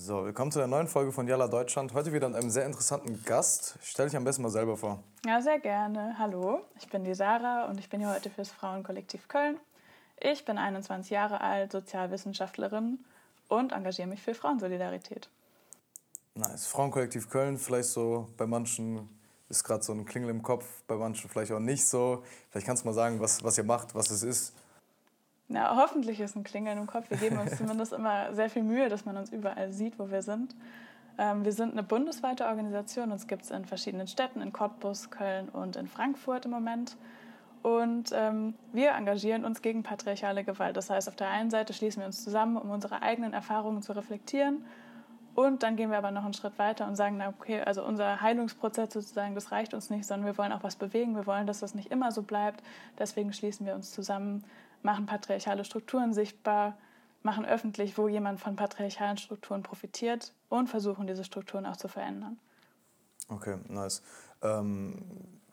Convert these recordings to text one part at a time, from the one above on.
So, willkommen zu der neuen Folge von Yalla Deutschland. Heute wieder mit einem sehr interessanten Gast. Stell dich am besten mal selber vor. Ja, sehr gerne. Hallo, ich bin die Sarah und ich bin hier heute fürs Frauenkollektiv Köln. Ich bin 21 Jahre alt, Sozialwissenschaftlerin und engagiere mich für Frauensolidarität. Nice. Frauenkollektiv Köln, vielleicht so bei manchen ist gerade so ein Klingel im Kopf, bei manchen vielleicht auch nicht so. Vielleicht kannst du mal sagen, was, was ihr macht, was es ist. Ja, hoffentlich ist ein Klingeln im Kopf. Wir geben uns zumindest immer sehr viel Mühe, dass man uns überall sieht, wo wir sind. Ähm, wir sind eine bundesweite Organisation. Uns gibt es in verschiedenen Städten, in Cottbus, Köln und in Frankfurt im Moment. Und ähm, wir engagieren uns gegen patriarchale Gewalt. Das heißt, auf der einen Seite schließen wir uns zusammen, um unsere eigenen Erfahrungen zu reflektieren. Und dann gehen wir aber noch einen Schritt weiter und sagen, na okay, also unser Heilungsprozess sozusagen, das reicht uns nicht, sondern wir wollen auch was bewegen. Wir wollen, dass das nicht immer so bleibt. Deswegen schließen wir uns zusammen machen patriarchale Strukturen sichtbar, machen öffentlich, wo jemand von patriarchalen Strukturen profitiert und versuchen, diese Strukturen auch zu verändern. Okay, nice. Ähm,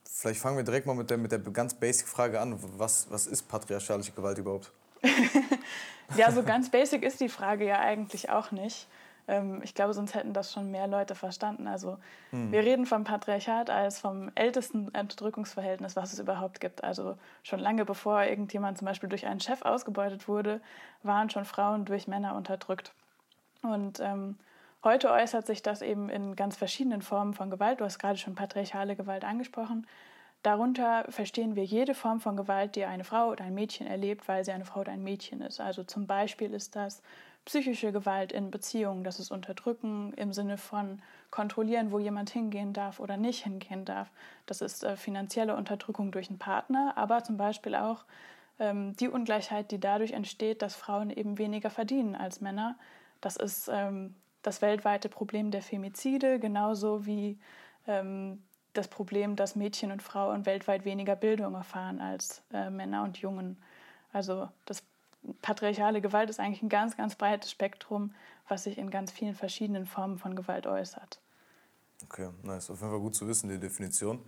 vielleicht fangen wir direkt mal mit der, mit der ganz basic Frage an. Was, was ist patriarchalische Gewalt überhaupt? ja, so ganz basic ist die Frage ja eigentlich auch nicht. Ähm, ich glaube, sonst hätten das schon mehr Leute verstanden. Also hm. wir reden vom Patriarchat als vom ältesten Unterdrückungsverhältnis, was es überhaupt gibt. Also schon lange bevor irgendjemand zum Beispiel durch einen Chef ausgebeutet wurde, waren schon Frauen durch Männer unterdrückt. Und ähm, heute äußert sich das eben in ganz verschiedenen Formen von Gewalt. Du hast gerade schon patriarchale Gewalt angesprochen. Darunter verstehen wir jede Form von Gewalt, die eine Frau oder ein Mädchen erlebt, weil sie eine Frau oder ein Mädchen ist. Also zum Beispiel ist das psychische Gewalt in Beziehungen, das ist Unterdrücken im Sinne von kontrollieren, wo jemand hingehen darf oder nicht hingehen darf. Das ist äh, finanzielle Unterdrückung durch einen Partner, aber zum Beispiel auch ähm, die Ungleichheit, die dadurch entsteht, dass Frauen eben weniger verdienen als Männer. Das ist ähm, das weltweite Problem der Femizide, genauso wie ähm, das Problem, dass Mädchen und Frauen weltweit weniger Bildung erfahren als äh, Männer und Jungen. Also das patriarchale Gewalt ist eigentlich ein ganz, ganz breites Spektrum, was sich in ganz vielen verschiedenen Formen von Gewalt äußert. Okay, nice. Auf jeden Fall gut zu wissen, die Definition.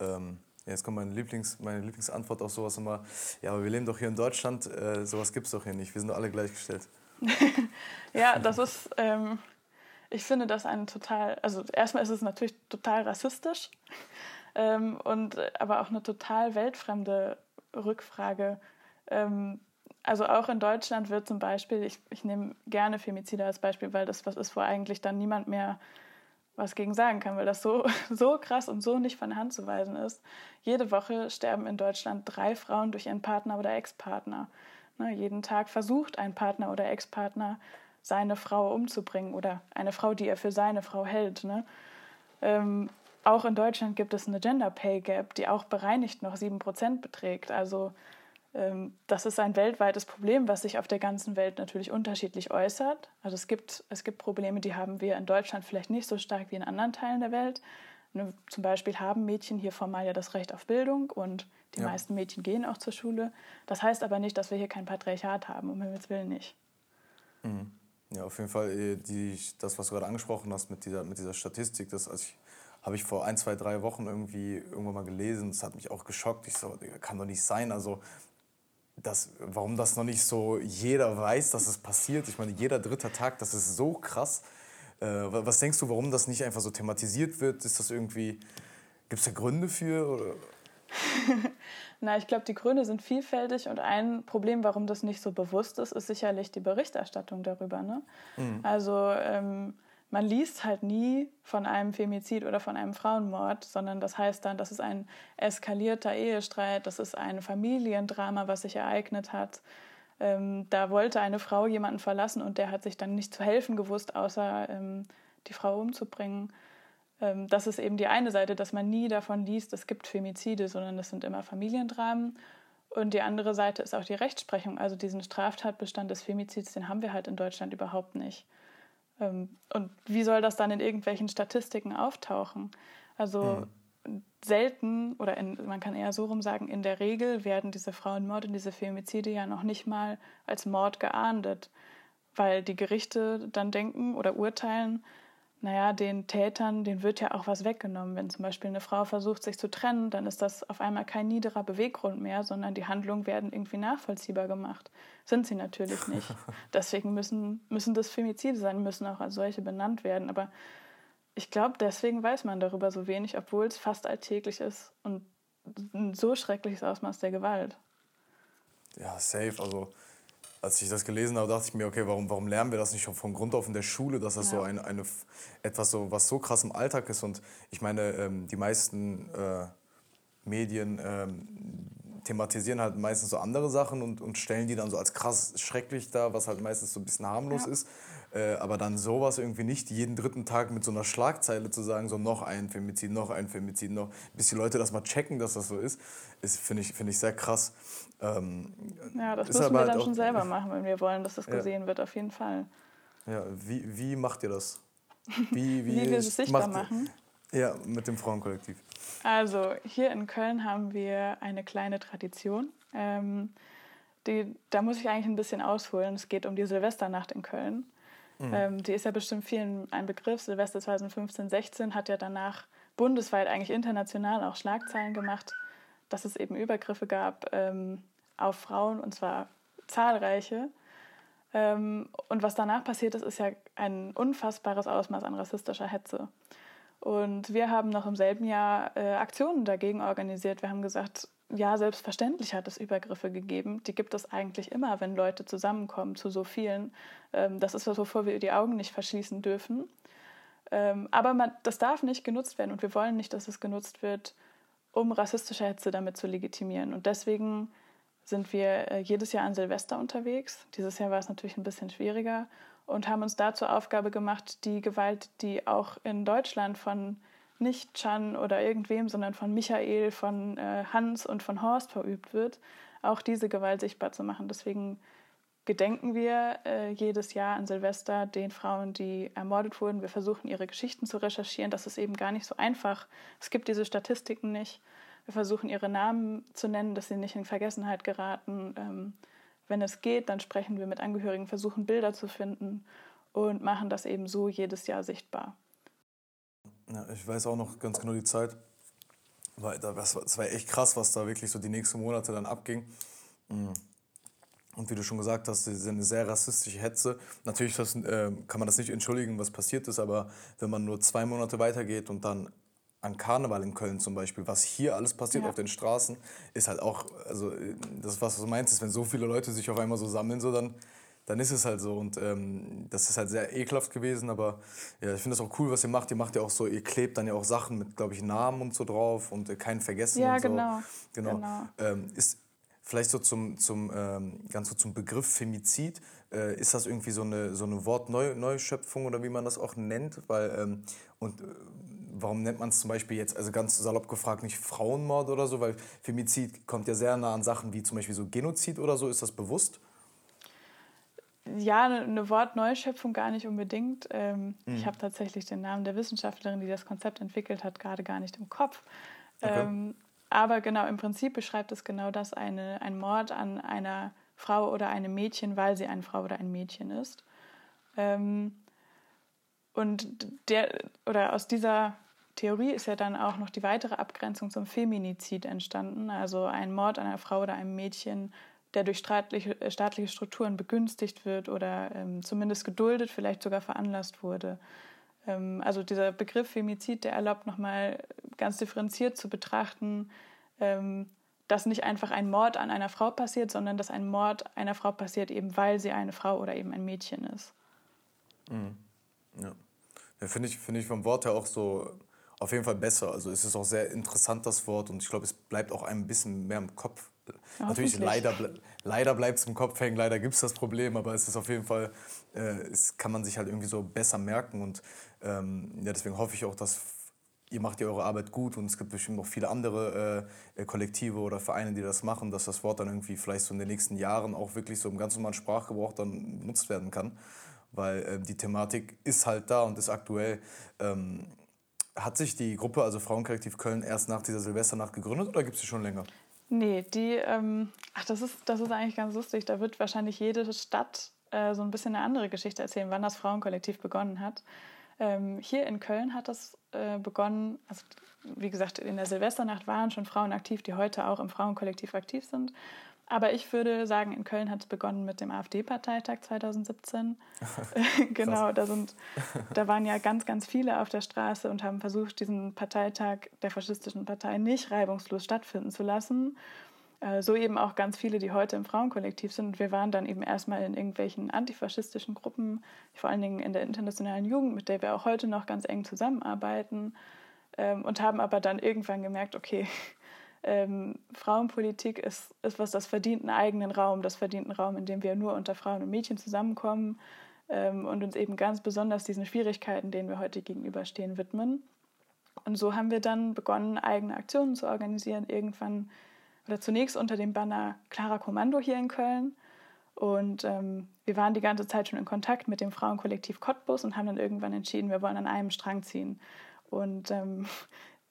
Ähm, jetzt kommt meine, Lieblings-, meine Lieblingsantwort auf sowas immer, ja, aber wir leben doch hier in Deutschland, äh, sowas gibt es doch hier nicht, wir sind doch alle gleichgestellt. ja, das ist, ähm, ich finde das ein total, also erstmal ist es natürlich total rassistisch, ähm, und, aber auch eine total weltfremde Rückfrage. Ähm, also auch in Deutschland wird zum Beispiel, ich, ich nehme gerne Femizide als Beispiel, weil das was ist, wo eigentlich dann niemand mehr was gegen sagen kann, weil das so, so krass und so nicht von der Hand zu weisen ist. Jede Woche sterben in Deutschland drei Frauen durch ihren Partner oder Ex-Partner. Ne, jeden Tag versucht ein Partner oder Ex-Partner seine Frau umzubringen oder eine Frau, die er für seine Frau hält. Ne? Ähm, auch in Deutschland gibt es eine Gender Pay Gap, die auch bereinigt noch 7% beträgt. Also das ist ein weltweites Problem, was sich auf der ganzen Welt natürlich unterschiedlich äußert. Also es gibt, es gibt Probleme, die haben wir in Deutschland vielleicht nicht so stark wie in anderen Teilen der Welt. Ne, zum Beispiel haben Mädchen hier formal ja das Recht auf Bildung und die ja. meisten Mädchen gehen auch zur Schule. Das heißt aber nicht, dass wir hier kein Patriarchat haben, um Himmels Willen nicht. Mhm. Ja, auf jeden Fall äh, die, das, was du gerade angesprochen hast mit dieser, mit dieser Statistik, das also habe ich vor ein, zwei, drei Wochen irgendwie irgendwann mal gelesen. Das hat mich auch geschockt. Ich so, kann doch nicht sein. Also das, warum das noch nicht so jeder weiß, dass es passiert. Ich meine, jeder dritte Tag, das ist so krass. Äh, was denkst du, warum das nicht einfach so thematisiert wird? Ist das irgendwie, gibt es da Gründe für? Na, ich glaube, die Gründe sind vielfältig und ein Problem, warum das nicht so bewusst ist, ist sicherlich die Berichterstattung darüber. Ne? Mhm. Also ähm, man liest halt nie von einem Femizid oder von einem Frauenmord, sondern das heißt dann, das ist ein eskalierter Ehestreit, das ist ein Familiendrama, was sich ereignet hat. Ähm, da wollte eine Frau jemanden verlassen und der hat sich dann nicht zu helfen gewusst, außer ähm, die Frau umzubringen. Ähm, das ist eben die eine Seite, dass man nie davon liest, es gibt Femizide, sondern das sind immer Familiendramen. Und die andere Seite ist auch die Rechtsprechung. Also diesen Straftatbestand des Femizids, den haben wir halt in Deutschland überhaupt nicht. Ähm, und wie soll das dann in irgendwelchen Statistiken auftauchen? Also mhm. selten, oder in, man kann eher so rum sagen, in der Regel werden diese Frauenmorde, diese Femizide ja noch nicht mal als Mord geahndet, weil die Gerichte dann denken oder urteilen, naja, den Tätern, denen wird ja auch was weggenommen. Wenn zum Beispiel eine Frau versucht, sich zu trennen, dann ist das auf einmal kein niederer Beweggrund mehr, sondern die Handlungen werden irgendwie nachvollziehbar gemacht. Sind sie natürlich nicht. Deswegen müssen, müssen das Femizide sein, müssen auch als solche benannt werden. Aber ich glaube, deswegen weiß man darüber so wenig, obwohl es fast alltäglich ist und ein so schreckliches Ausmaß der Gewalt. Ja, safe. Also als ich das gelesen habe, dachte ich mir, okay, warum, warum lernen wir das nicht schon von Grund auf in der Schule, dass das ja. so eine, eine, etwas so, was so krass im Alltag ist. Und ich meine, ähm, die meisten äh, Medien ähm, thematisieren halt meistens so andere Sachen und, und stellen die dann so als krass schrecklich dar, was halt meistens so ein bisschen harmlos ja. ist. Äh, aber dann sowas irgendwie nicht jeden dritten Tag mit so einer Schlagzeile zu sagen, so noch ein Femizid, noch ein Femizid, noch, bis die Leute das mal checken, dass das so ist, ist finde ich, find ich sehr krass. Ähm, ja, das müssen wir halt dann schon selber machen, wenn wir wollen, dass das gesehen ja. wird, auf jeden Fall. Ja, wie, wie macht ihr das? Wie, wie, wie wir es sichtbar machen? Ja, mit dem Frauenkollektiv. Also hier in Köln haben wir eine kleine Tradition. Ähm, die, da muss ich eigentlich ein bisschen ausholen. Es geht um die Silvesternacht in Köln. Mhm. Ähm, die ist ja bestimmt vielen ein Begriff. Silvester 2015, 16 hat ja danach bundesweit, eigentlich international auch Schlagzeilen gemacht, dass es eben Übergriffe gab ähm, auf Frauen und zwar zahlreiche. Ähm, und was danach passiert ist, ist ja ein unfassbares Ausmaß an rassistischer Hetze. Und wir haben noch im selben Jahr äh, Aktionen dagegen organisiert. Wir haben gesagt, ja, selbstverständlich hat es Übergriffe gegeben. Die gibt es eigentlich immer, wenn Leute zusammenkommen zu so vielen. Ähm, das ist was, wovor wir die Augen nicht verschließen dürfen. Ähm, aber man, das darf nicht genutzt werden und wir wollen nicht, dass es genutzt wird, um rassistische Hetze damit zu legitimieren. Und deswegen sind wir äh, jedes Jahr an Silvester unterwegs. Dieses Jahr war es natürlich ein bisschen schwieriger und haben uns da zur Aufgabe gemacht, die Gewalt, die auch in Deutschland von nicht Chan oder irgendwem, sondern von Michael, von äh, Hans und von Horst verübt wird, auch diese Gewalt sichtbar zu machen. Deswegen gedenken wir äh, jedes Jahr an Silvester den Frauen, die ermordet wurden. Wir versuchen ihre Geschichten zu recherchieren. Das ist eben gar nicht so einfach. Es gibt diese Statistiken nicht. Wir versuchen ihre Namen zu nennen, dass sie nicht in Vergessenheit geraten. Ähm, wenn es geht, dann sprechen wir mit Angehörigen, versuchen Bilder zu finden und machen das eben so jedes Jahr sichtbar. Ja, ich weiß auch noch ganz genau die Zeit. Weil das, war, das war echt krass, was da wirklich so die nächsten Monate dann abging. Mm. Und wie du schon gesagt hast, das ist eine sehr rassistische Hetze. Natürlich das, äh, kann man das nicht entschuldigen, was passiert ist, aber wenn man nur zwei Monate weitergeht und dann an Karneval in Köln zum Beispiel, was hier alles passiert ja. auf den Straßen, ist halt auch, also das, was du meinst, ist, wenn so viele Leute sich auf einmal so sammeln, so dann dann ist es halt so. Und ähm, das ist halt sehr ekelhaft gewesen, aber ja, ich finde das auch cool, was ihr macht. Ihr macht ja auch so, ihr klebt dann ja auch Sachen mit, glaube ich, Namen und so drauf und äh, kein Vergessen ja, und so. Genau. genau. genau. Ähm, ist vielleicht so zum, zum, ähm, ganz so zum Begriff Femizid, äh, ist das irgendwie so eine, so eine Wortneuschöpfung oder wie man das auch nennt? Weil, ähm, und äh, warum nennt man es zum Beispiel jetzt, also ganz salopp gefragt, nicht Frauenmord oder so? Weil Femizid kommt ja sehr nah an Sachen wie zum Beispiel so Genozid oder so. Ist das bewusst? Ja, eine Wortneuschöpfung gar nicht unbedingt. Ähm, mhm. Ich habe tatsächlich den Namen der Wissenschaftlerin, die das Konzept entwickelt hat, gerade gar nicht im Kopf. Okay. Ähm, aber genau, im Prinzip beschreibt es genau das, eine, ein Mord an einer Frau oder einem Mädchen, weil sie eine Frau oder ein Mädchen ist. Ähm, und der, oder aus dieser Theorie ist ja dann auch noch die weitere Abgrenzung zum Feminizid entstanden, also ein Mord an einer Frau oder einem Mädchen der durch staatliche, äh, staatliche Strukturen begünstigt wird oder ähm, zumindest geduldet, vielleicht sogar veranlasst wurde. Ähm, also dieser Begriff Femizid, der erlaubt nochmal ganz differenziert zu betrachten, ähm, dass nicht einfach ein Mord an einer Frau passiert, sondern dass ein Mord einer Frau passiert, eben weil sie eine Frau oder eben ein Mädchen ist. Mhm. Ja. ja Finde ich, find ich vom Wort her auch so auf jeden Fall besser. Also es ist auch sehr interessant, das Wort, und ich glaube, es bleibt auch ein bisschen mehr im Kopf Natürlich, leider, leider bleibt es im Kopf hängen, leider gibt es das Problem, aber es ist auf jeden Fall, äh, es kann man sich halt irgendwie so besser merken und ähm, ja, deswegen hoffe ich auch, dass ihr macht ja eure Arbeit gut und es gibt bestimmt noch viele andere äh, Kollektive oder Vereine, die das machen, dass das Wort dann irgendwie vielleicht so in den nächsten Jahren auch wirklich so im ganz normalen Sprachgebrauch dann benutzt werden kann, weil äh, die Thematik ist halt da und ist aktuell. Ähm, hat sich die Gruppe, also Frauenkollektiv Köln, erst nach dieser Silvesternacht gegründet oder gibt es sie schon länger? Nee, die, ähm, ach, das ist, das ist eigentlich ganz lustig. Da wird wahrscheinlich jede Stadt äh, so ein bisschen eine andere Geschichte erzählen, wann das Frauenkollektiv begonnen hat. Ähm, hier in Köln hat das äh, begonnen, also wie gesagt, in der Silvesternacht waren schon Frauen aktiv, die heute auch im Frauenkollektiv aktiv sind. Aber ich würde sagen, in Köln hat es begonnen mit dem AfD-Parteitag 2017. genau, da, sind, da waren ja ganz, ganz viele auf der Straße und haben versucht, diesen Parteitag der faschistischen Partei nicht reibungslos stattfinden zu lassen. Äh, so eben auch ganz viele, die heute im Frauenkollektiv sind. Und wir waren dann eben erstmal in irgendwelchen antifaschistischen Gruppen, vor allen Dingen in der internationalen Jugend, mit der wir auch heute noch ganz eng zusammenarbeiten. Ähm, und haben aber dann irgendwann gemerkt, okay, ähm, Frauenpolitik ist, ist was, das verdient einen eigenen Raum, das verdient einen Raum, in dem wir nur unter Frauen und Mädchen zusammenkommen ähm, und uns eben ganz besonders diesen Schwierigkeiten, denen wir heute gegenüberstehen, widmen. Und so haben wir dann begonnen, eigene Aktionen zu organisieren, irgendwann oder zunächst unter dem Banner Clara Kommando hier in Köln. Und ähm, wir waren die ganze Zeit schon in Kontakt mit dem Frauenkollektiv Cottbus und haben dann irgendwann entschieden, wir wollen an einem Strang ziehen. Und ähm,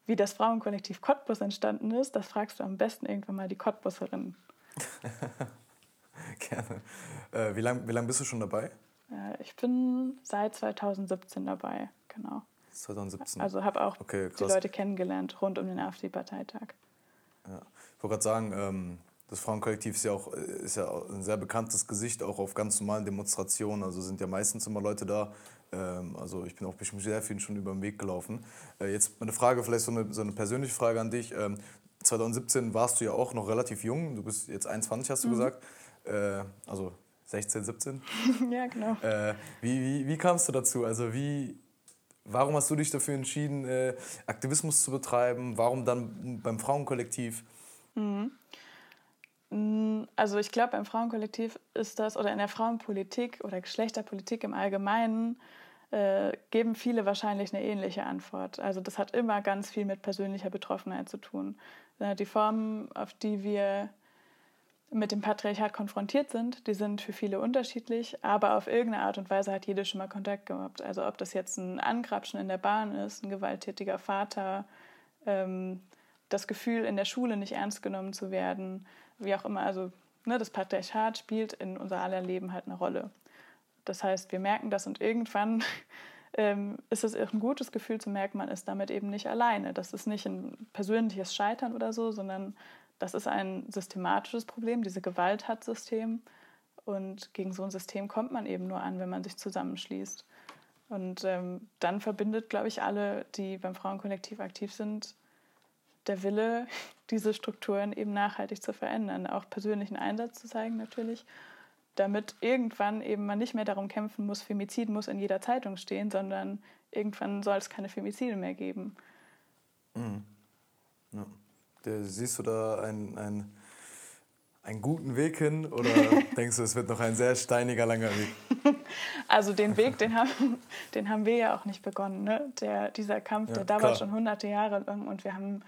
wie das Frauenkollektiv Cottbus entstanden ist, das fragst du am besten irgendwann mal die Cottbuserin. Gerne. Äh, wie lange wie lang bist du schon dabei? Äh, ich bin seit 2017 dabei, genau. 2017. Also habe auch okay, die Leute kennengelernt rund um den AfD-Parteitag. Ja. Ich wollte gerade sagen, ähm, das Frauenkollektiv ist ja auch ist ja ein sehr bekanntes Gesicht, auch auf ganz normalen Demonstrationen. Also sind ja meistens immer Leute da, also ich bin auch bestimmt sehr vielen schon über den Weg gelaufen. Äh, jetzt eine Frage, vielleicht so eine, so eine persönliche Frage an dich. 2017 ähm, warst du ja auch noch relativ jung. Du bist jetzt 21, hast du mhm. gesagt. Äh, also 16, 17. ja, genau. Äh, wie, wie, wie kamst du dazu? Also wie, warum hast du dich dafür entschieden, Aktivismus zu betreiben? Warum dann beim Frauenkollektiv? Mhm. Mm, also ich glaube, beim Frauenkollektiv ist das, oder in der Frauenpolitik oder Geschlechterpolitik im Allgemeinen, äh, geben viele wahrscheinlich eine ähnliche Antwort. Also das hat immer ganz viel mit persönlicher Betroffenheit zu tun. Äh, die Formen, auf die wir mit dem Patriarchat konfrontiert sind, die sind für viele unterschiedlich, aber auf irgendeine Art und Weise hat jede schon mal Kontakt gehabt. Also ob das jetzt ein Angrapschen in der Bahn ist, ein gewalttätiger Vater, ähm, das Gefühl, in der Schule nicht ernst genommen zu werden, wie auch immer, also ne, das Patriarchat spielt in unser aller Leben halt eine Rolle. Das heißt, wir merken das und irgendwann ähm, ist es ein gutes Gefühl zu merken, man ist damit eben nicht alleine. Das ist nicht ein persönliches Scheitern oder so, sondern das ist ein systematisches Problem. Diese Gewalt hat System und gegen so ein System kommt man eben nur an, wenn man sich zusammenschließt. Und ähm, dann verbindet, glaube ich, alle, die beim Frauenkollektiv aktiv sind, der Wille, diese Strukturen eben nachhaltig zu verändern, auch persönlichen Einsatz zu zeigen natürlich, damit irgendwann eben man nicht mehr darum kämpfen muss, Femizid muss in jeder Zeitung stehen, sondern irgendwann soll es keine Femizide mehr geben. Mhm. Ja. siehst du da einen, einen, einen guten Weg hin oder denkst du, es wird noch ein sehr steiniger, langer Weg? Also den Weg, den haben, den haben wir ja auch nicht begonnen. Ne? Der, dieser Kampf, ja, der dauert schon hunderte Jahre lang und wir haben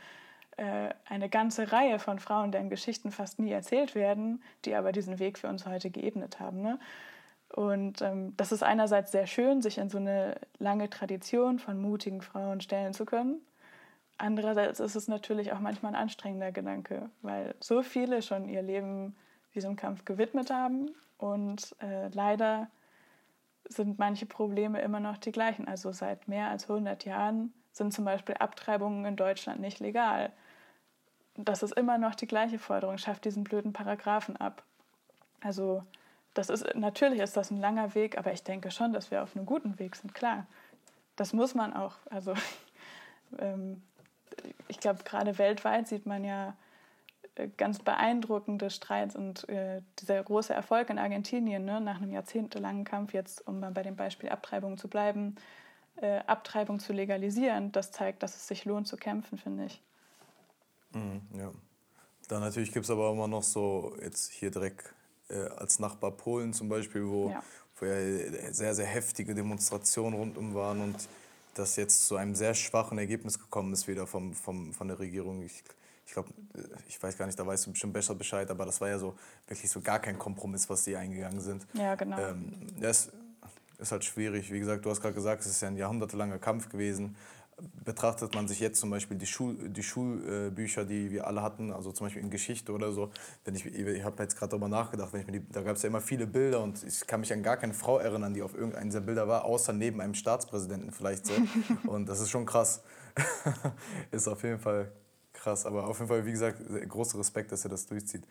äh, eine ganze Reihe von Frauen, deren Geschichten fast nie erzählt werden, die aber diesen Weg für uns heute geebnet haben. Ne? Und ähm, das ist einerseits sehr schön, sich in so eine lange Tradition von mutigen Frauen stellen zu können. Andererseits ist es natürlich auch manchmal ein anstrengender Gedanke, weil so viele schon ihr Leben diesem Kampf gewidmet haben und äh, leider sind manche Probleme immer noch die gleichen. Also seit mehr als 100 Jahren sind zum Beispiel Abtreibungen in Deutschland nicht legal das ist immer noch die gleiche Forderung, schafft diesen blöden Paragraphen ab. Also das ist natürlich ist das ein langer Weg, aber ich denke schon, dass wir auf einem guten Weg sind, klar. Das muss man auch. Also ähm, ich glaube, gerade weltweit sieht man ja äh, ganz beeindruckende Streits und äh, dieser große Erfolg in Argentinien ne, nach einem jahrzehntelangen Kampf, jetzt um mal bei dem Beispiel Abtreibung zu bleiben, äh, Abtreibung zu legalisieren, das zeigt, dass es sich lohnt zu kämpfen, finde ich. Mhm, ja. Dann natürlich gibt es aber immer noch so, jetzt hier direkt äh, als Nachbar Polen zum Beispiel, wo, ja. wo ja sehr, sehr heftige Demonstrationen rundum waren und das jetzt zu einem sehr schwachen Ergebnis gekommen ist wieder vom, vom, von der Regierung. Ich, ich glaube, ich weiß gar nicht, da weißt du bestimmt besser Bescheid, aber das war ja so wirklich so gar kein Kompromiss, was die eingegangen sind. Ja, genau. Ähm, das ist halt schwierig. Wie gesagt, du hast gerade gesagt, es ist ja ein jahrhundertelanger Kampf gewesen. Betrachtet man sich jetzt zum Beispiel die, Schul, die Schulbücher, die wir alle hatten, also zum Beispiel in Geschichte oder so, wenn ich, ich habe jetzt gerade darüber nachgedacht, wenn ich mir die, da gab es ja immer viele Bilder und ich kann mich an gar keine Frau erinnern, die auf irgendeinen dieser Bilder war, außer neben einem Staatspräsidenten vielleicht so. und das ist schon krass. ist auf jeden Fall krass, aber auf jeden Fall, wie gesagt, großer Respekt, dass ihr das durchzieht.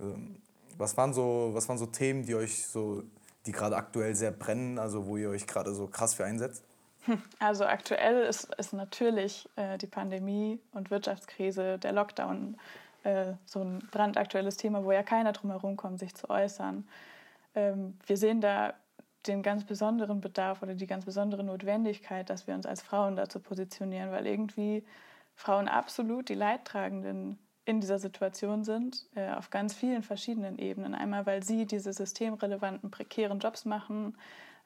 Ähm, was waren so, was waren so Themen, die euch so, die gerade aktuell sehr brennen, also wo ihr euch gerade so krass für einsetzt? Also aktuell ist, ist natürlich äh, die Pandemie und Wirtschaftskrise, der Lockdown äh, so ein brandaktuelles Thema, wo ja keiner drum herum kommt, sich zu äußern. Ähm, wir sehen da den ganz besonderen Bedarf oder die ganz besondere Notwendigkeit, dass wir uns als Frauen dazu positionieren, weil irgendwie Frauen absolut die Leidtragenden in dieser Situation sind, äh, auf ganz vielen verschiedenen Ebenen. Einmal, weil sie diese systemrelevanten, prekären Jobs machen,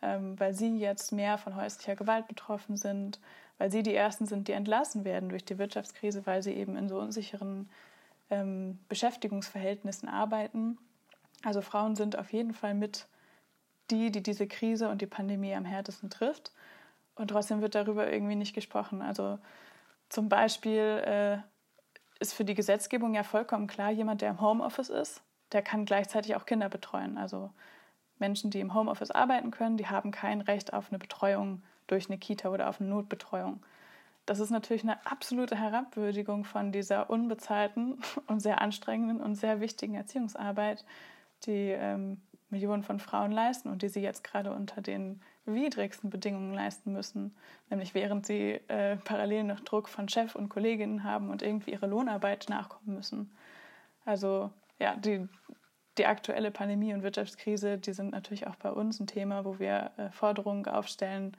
ähm, weil sie jetzt mehr von häuslicher Gewalt betroffen sind, weil sie die Ersten sind, die entlassen werden durch die Wirtschaftskrise, weil sie eben in so unsicheren ähm, Beschäftigungsverhältnissen arbeiten. Also Frauen sind auf jeden Fall mit die, die diese Krise und die Pandemie am härtesten trifft. Und trotzdem wird darüber irgendwie nicht gesprochen. Also zum Beispiel äh, ist für die Gesetzgebung ja vollkommen klar, jemand, der im Homeoffice ist, der kann gleichzeitig auch Kinder betreuen. Also Menschen, die im Homeoffice arbeiten können, die haben kein Recht auf eine Betreuung durch eine Kita oder auf eine Notbetreuung. Das ist natürlich eine absolute Herabwürdigung von dieser unbezahlten und sehr anstrengenden und sehr wichtigen Erziehungsarbeit, die ähm, Millionen von Frauen leisten und die sie jetzt gerade unter den widrigsten Bedingungen leisten müssen, nämlich während sie äh, parallel noch Druck von Chef und Kolleginnen haben und irgendwie ihre Lohnarbeit nachkommen müssen. Also ja, die, die aktuelle Pandemie und Wirtschaftskrise, die sind natürlich auch bei uns ein Thema, wo wir äh, Forderungen aufstellen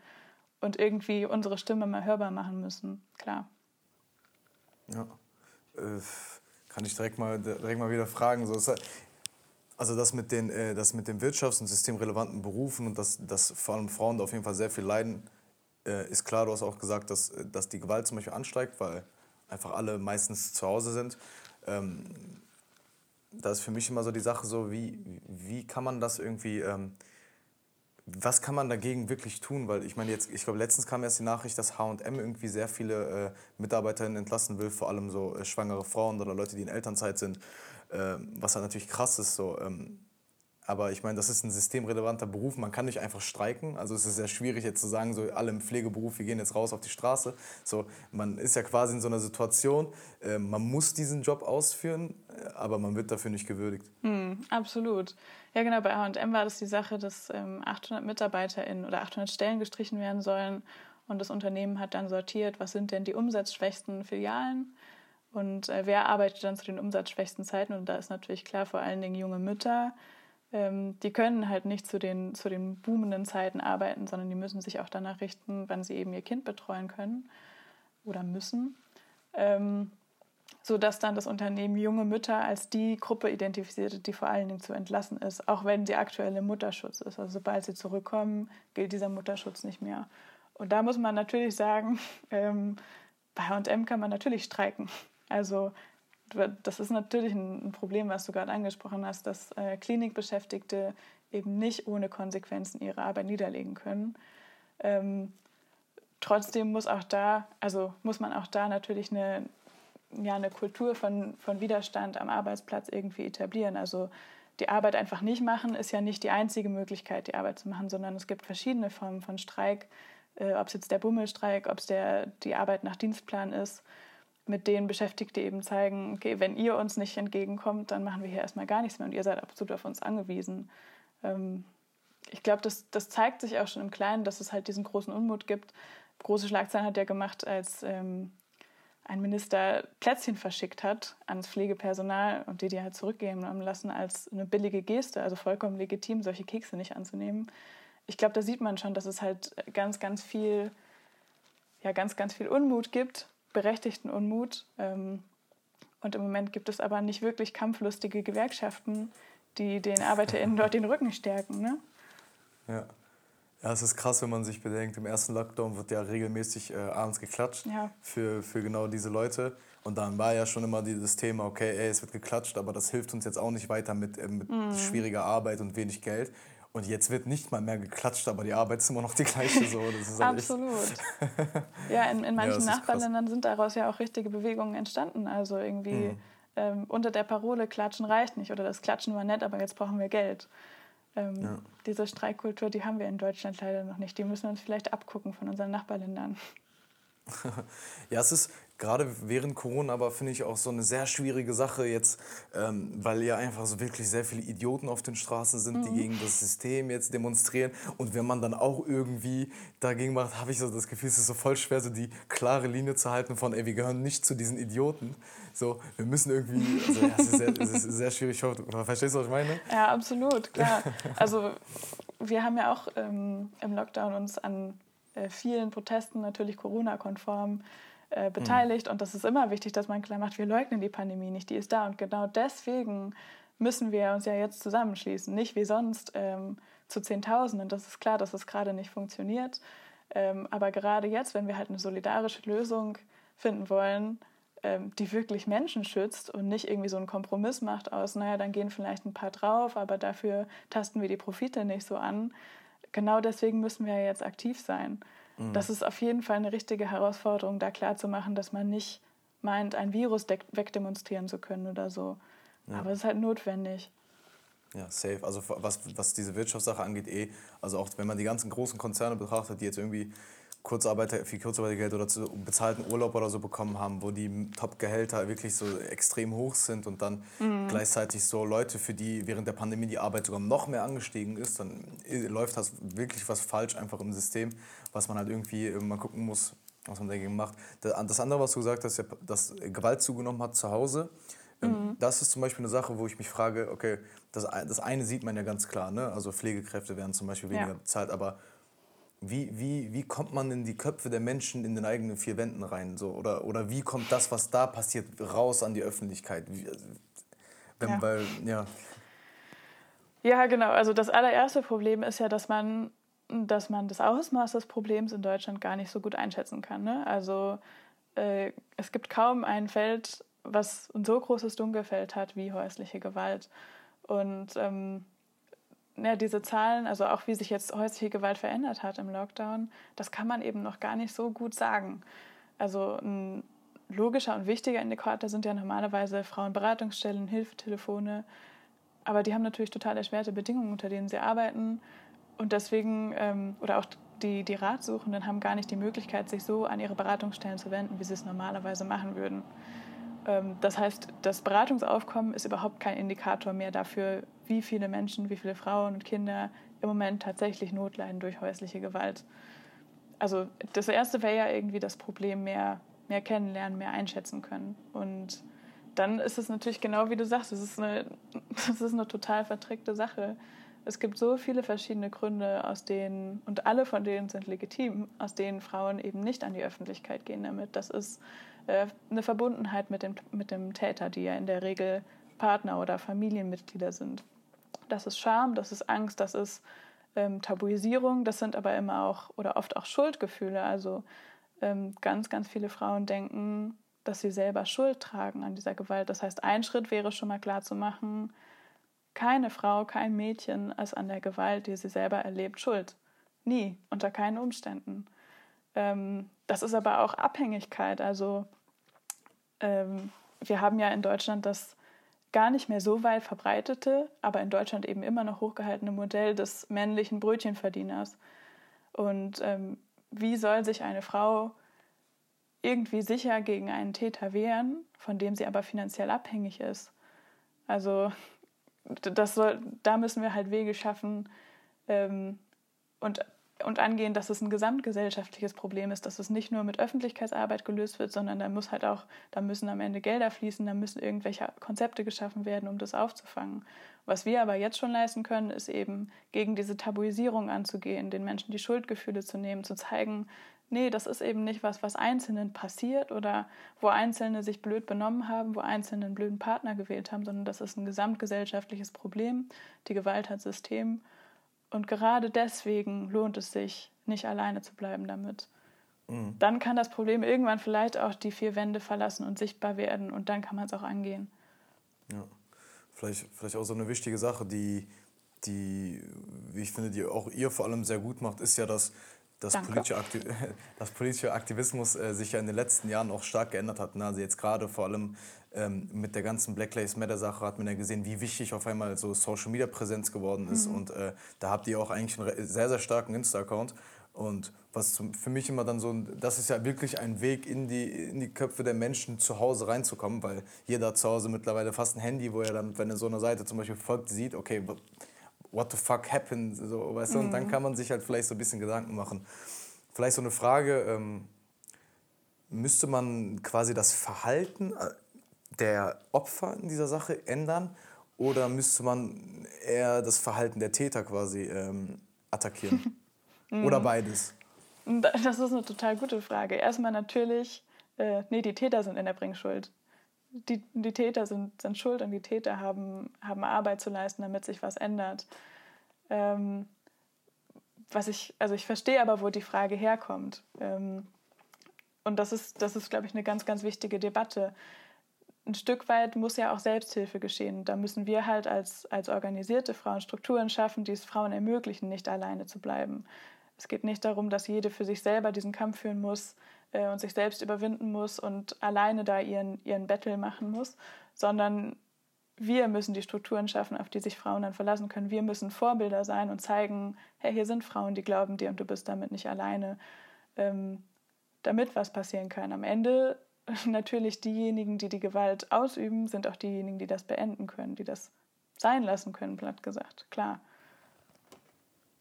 und irgendwie unsere Stimme mal hörbar machen müssen, klar. Ja, äh, kann ich direkt mal, direkt mal wieder fragen. So, also das mit den, äh, das mit den wirtschafts- und systemrelevanten Berufen und dass, dass vor allem Frauen da auf jeden Fall sehr viel leiden, ist klar. Du hast auch gesagt, dass, dass die Gewalt zum Beispiel ansteigt, weil einfach alle meistens zu Hause sind. Ähm, da ist für mich immer so die Sache so, wie, wie kann man das irgendwie, ähm, was kann man dagegen wirklich tun? Weil ich meine jetzt, ich glaube letztens kam erst die Nachricht, dass H&M irgendwie sehr viele äh, Mitarbeiterinnen entlassen will, vor allem so äh, schwangere Frauen oder Leute, die in Elternzeit sind, äh, was halt natürlich krass ist so. Ähm, aber ich meine, das ist ein systemrelevanter Beruf. Man kann nicht einfach streiken. Also es ist sehr schwierig jetzt zu sagen, so alle im Pflegeberuf, wir gehen jetzt raus auf die Straße. So, man ist ja quasi in so einer Situation, äh, man muss diesen Job ausführen, äh, aber man wird dafür nicht gewürdigt. Hm, absolut. Ja, genau. Bei H&M war das die Sache, dass ähm, 800 MitarbeiterInnen oder 800 Stellen gestrichen werden sollen. Und das Unternehmen hat dann sortiert, was sind denn die umsatzschwächsten Filialen und äh, wer arbeitet dann zu den umsatzschwächsten Zeiten. Und da ist natürlich klar, vor allen Dingen junge Mütter, ähm, die können halt nicht zu den, zu den boomenden Zeiten arbeiten, sondern die müssen sich auch danach richten, wann sie eben ihr Kind betreuen können oder müssen. Ähm, sodass dann das Unternehmen junge Mütter als die Gruppe identifiziert, die vor allen Dingen zu entlassen ist, auch wenn sie aktuell im Mutterschutz ist. Also sobald sie zurückkommen, gilt dieser Mutterschutz nicht mehr. Und da muss man natürlich sagen, ähm, bei H&M kann man natürlich streiken. Also das ist natürlich ein Problem, was du gerade angesprochen hast, dass äh, Klinikbeschäftigte eben nicht ohne Konsequenzen ihre Arbeit niederlegen können. Ähm, trotzdem muss auch da, also muss man auch da natürlich eine, ja, eine Kultur von, von Widerstand am Arbeitsplatz irgendwie etablieren. Also die Arbeit einfach nicht machen ist ja nicht die einzige Möglichkeit, die Arbeit zu machen, sondern es gibt verschiedene Formen von Streik, äh, ob es jetzt der Bummelstreik, ob es der, die Arbeit nach Dienstplan ist mit denen Beschäftigte eben zeigen, okay, wenn ihr uns nicht entgegenkommt, dann machen wir hier erstmal gar nichts mehr und ihr seid absolut auf uns angewiesen. Ähm, ich glaube, das, das zeigt sich auch schon im Kleinen, dass es halt diesen großen Unmut gibt. Große Schlagzeilen hat er gemacht, als ähm, ein Minister Plätzchen verschickt hat ans Pflegepersonal und die die halt zurückgeben haben lassen als eine billige Geste, also vollkommen legitim, solche Kekse nicht anzunehmen. Ich glaube, da sieht man schon, dass es halt ganz, ganz viel, ja, ganz, ganz viel Unmut gibt berechtigten Unmut. Ähm, und im Moment gibt es aber nicht wirklich kampflustige Gewerkschaften, die den ArbeiterInnen dort den Rücken stärken. Ne? Ja. Ja, es ist krass, wenn man sich bedenkt, im ersten Lockdown wird ja regelmäßig äh, abends geklatscht ja. für, für genau diese Leute. Und dann war ja schon immer dieses Thema, okay, ey, es wird geklatscht, aber das hilft uns jetzt auch nicht weiter mit, äh, mit mm. schwieriger Arbeit und wenig Geld. Und jetzt wird nicht mal mehr geklatscht, aber die Arbeit ist immer noch die gleiche. So. Halt Absolut. ja, in, in manchen ja, Nachbarländern sind daraus ja auch richtige Bewegungen entstanden. Also irgendwie mhm. ähm, unter der Parole Klatschen reicht nicht oder das Klatschen war nett, aber jetzt brauchen wir Geld. Ähm, ja. Diese Streikkultur, die haben wir in Deutschland leider noch nicht. Die müssen wir uns vielleicht abgucken von unseren Nachbarländern. ja, es ist gerade während Corona aber finde ich auch so eine sehr schwierige Sache jetzt, ähm, weil ja einfach so wirklich sehr viele Idioten auf den Straßen sind, die mhm. gegen das System jetzt demonstrieren. Und wenn man dann auch irgendwie dagegen macht, habe ich so das Gefühl, es ist so voll schwer, so die klare Linie zu halten von, ey, wir gehören nicht zu diesen Idioten. So, wir müssen irgendwie, also ja, es ist sehr, es ist sehr schwierig. Verstehst du, was ich meine? Ja, absolut, klar. Also wir haben ja auch ähm, im Lockdown uns an äh, vielen Protesten natürlich Corona-konform äh, beteiligt. Mhm. Und das ist immer wichtig, dass man klar macht, wir leugnen die Pandemie nicht, die ist da. Und genau deswegen müssen wir uns ja jetzt zusammenschließen. Nicht wie sonst ähm, zu Zehntausenden. Das ist klar, dass es gerade nicht funktioniert. Ähm, aber gerade jetzt, wenn wir halt eine solidarische Lösung finden wollen, ähm, die wirklich Menschen schützt und nicht irgendwie so einen Kompromiss macht aus, naja, dann gehen vielleicht ein paar drauf, aber dafür tasten wir die Profite nicht so an. Genau deswegen müssen wir jetzt aktiv sein. Mhm. Das ist auf jeden Fall eine richtige Herausforderung, da klarzumachen, dass man nicht meint, ein Virus wegdemonstrieren zu können oder so. Ja. Aber es ist halt notwendig. Ja, safe. Also was, was diese Wirtschaftssache angeht, eh, also auch wenn man die ganzen großen Konzerne betrachtet, die jetzt irgendwie Kurzarbeiter, viel Kurzarbeitergeld oder zu bezahlten Urlaub oder so bekommen haben, wo die Top-Gehälter wirklich so extrem hoch sind und dann mhm. gleichzeitig so Leute, für die während der Pandemie die Arbeit sogar noch mehr angestiegen ist, dann läuft das wirklich was falsch einfach im System, was man halt irgendwie mal gucken muss, was man dagegen macht. Das andere, was du gesagt hast, dass Gewalt zugenommen hat zu Hause, ähm, mhm. das ist zum Beispiel eine Sache, wo ich mich frage, okay, das, das eine sieht man ja ganz klar, ne? also Pflegekräfte werden zum Beispiel weniger ja. bezahlt, aber wie, wie, wie kommt man in die Köpfe der Menschen in den eigenen vier Wänden rein? So? Oder, oder wie kommt das, was da passiert, raus an die Öffentlichkeit? Wie, also, wenn, ja. Weil, ja. ja, genau. Also das allererste Problem ist ja, dass man, dass man das Ausmaß des Problems in Deutschland gar nicht so gut einschätzen kann. Ne? Also äh, es gibt kaum ein Feld, was ein so großes Dunkelfeld hat wie häusliche Gewalt. Und ähm, ja, diese Zahlen, also auch wie sich jetzt häusliche Gewalt verändert hat im Lockdown, das kann man eben noch gar nicht so gut sagen. Also ein logischer und wichtiger Indikator sind ja normalerweise Frauenberatungsstellen, Hilfetelefone, aber die haben natürlich total erschwerte Bedingungen, unter denen sie arbeiten und deswegen, ähm, oder auch die, die Ratsuchenden haben gar nicht die Möglichkeit, sich so an ihre Beratungsstellen zu wenden, wie sie es normalerweise machen würden. Ähm, das heißt, das Beratungsaufkommen ist überhaupt kein Indikator mehr dafür, wie viele Menschen, wie viele Frauen und Kinder im Moment tatsächlich Not leiden durch häusliche Gewalt. Also das Erste wäre ja irgendwie das Problem, mehr, mehr kennenlernen, mehr einschätzen können. Und dann ist es natürlich genau wie du sagst, es ist eine, das ist eine total vertrickte Sache. Es gibt so viele verschiedene Gründe, aus denen, und alle von denen sind legitim, aus denen Frauen eben nicht an die Öffentlichkeit gehen damit. Das ist äh, eine Verbundenheit mit dem, mit dem Täter, die ja in der Regel Partner oder Familienmitglieder sind. Das ist Scham, das ist Angst, das ist ähm, Tabuisierung, das sind aber immer auch oder oft auch Schuldgefühle. Also ähm, ganz, ganz viele Frauen denken, dass sie selber Schuld tragen an dieser Gewalt. Das heißt, ein Schritt wäre schon mal klar zu machen, keine Frau, kein Mädchen ist an der Gewalt, die sie selber erlebt, schuld. Nie, unter keinen Umständen. Ähm, das ist aber auch Abhängigkeit. Also ähm, wir haben ja in Deutschland das gar nicht mehr so weit verbreitete, aber in Deutschland eben immer noch hochgehaltene Modell des männlichen Brötchenverdieners. Und ähm, wie soll sich eine Frau irgendwie sicher gegen einen Täter wehren, von dem sie aber finanziell abhängig ist? Also das soll, da müssen wir halt Wege schaffen ähm, und und angehen, dass es ein gesamtgesellschaftliches Problem ist, dass es nicht nur mit Öffentlichkeitsarbeit gelöst wird, sondern da muss halt auch, da müssen am Ende Gelder fließen, da müssen irgendwelche Konzepte geschaffen werden, um das aufzufangen. Was wir aber jetzt schon leisten können, ist eben gegen diese Tabuisierung anzugehen, den Menschen die Schuldgefühle zu nehmen, zu zeigen, nee, das ist eben nicht was, was Einzelnen passiert oder wo Einzelne sich blöd benommen haben, wo Einzelne einen blöden Partner gewählt haben, sondern das ist ein gesamtgesellschaftliches Problem. Die Gewalt hat System und gerade deswegen lohnt es sich, nicht alleine zu bleiben damit. Mhm. Dann kann das Problem irgendwann vielleicht auch die vier Wände verlassen und sichtbar werden und dann kann man es auch angehen. Ja, vielleicht, vielleicht auch so eine wichtige Sache, die die, wie ich finde, die auch ihr vor allem sehr gut macht, ist ja, dass, dass, politische, politischer Aktivismus äh, sich ja in den letzten Jahren auch stark geändert hat. Ne? Also jetzt gerade vor allem ähm, mit der ganzen Black Lives Matter Sache hat man ja gesehen, wie wichtig auf einmal so Social Media Präsenz geworden ist. Mhm. Und äh, da habt ihr auch eigentlich einen sehr, sehr starken Insta-Account. Und was zum, für mich immer dann so, das ist ja wirklich ein Weg in die, in die Köpfe der Menschen zu Hause reinzukommen, weil jeder zu Hause mittlerweile fast ein Handy, wo er dann, wenn er so eine Seite zum Beispiel folgt, sieht, okay, what the fuck happened, so, weißt du, mhm. und dann mhm. kann man sich halt vielleicht so ein bisschen Gedanken machen. Vielleicht so eine Frage, ähm, müsste man quasi das Verhalten äh, der Opfer in dieser Sache ändern oder müsste man eher das Verhalten der Täter quasi ähm, attackieren? oder beides? Das ist eine total gute Frage. Erstmal natürlich, äh, nee, die Täter sind in der Bringschuld die, die Täter sind, sind schuld und die Täter haben, haben Arbeit zu leisten, damit sich was ändert. Ähm, was ich, also ich verstehe aber, wo die Frage herkommt. Ähm, und das ist, das ist, glaube ich, eine ganz, ganz wichtige Debatte. Ein Stück weit muss ja auch Selbsthilfe geschehen. Da müssen wir halt als, als organisierte Frauen Strukturen schaffen, die es Frauen ermöglichen, nicht alleine zu bleiben. Es geht nicht darum, dass jede für sich selber diesen Kampf führen muss, äh, und sich selbst überwinden muss und alleine da ihren, ihren Battle machen muss, sondern wir müssen die Strukturen schaffen, auf die sich Frauen dann verlassen können. Wir müssen Vorbilder sein und zeigen, hey, hier sind Frauen, die glauben dir und du bist damit nicht alleine, ähm, damit was passieren kann. Am Ende natürlich diejenigen, die die Gewalt ausüben, sind auch diejenigen, die das beenden können, die das sein lassen können, platt gesagt, klar.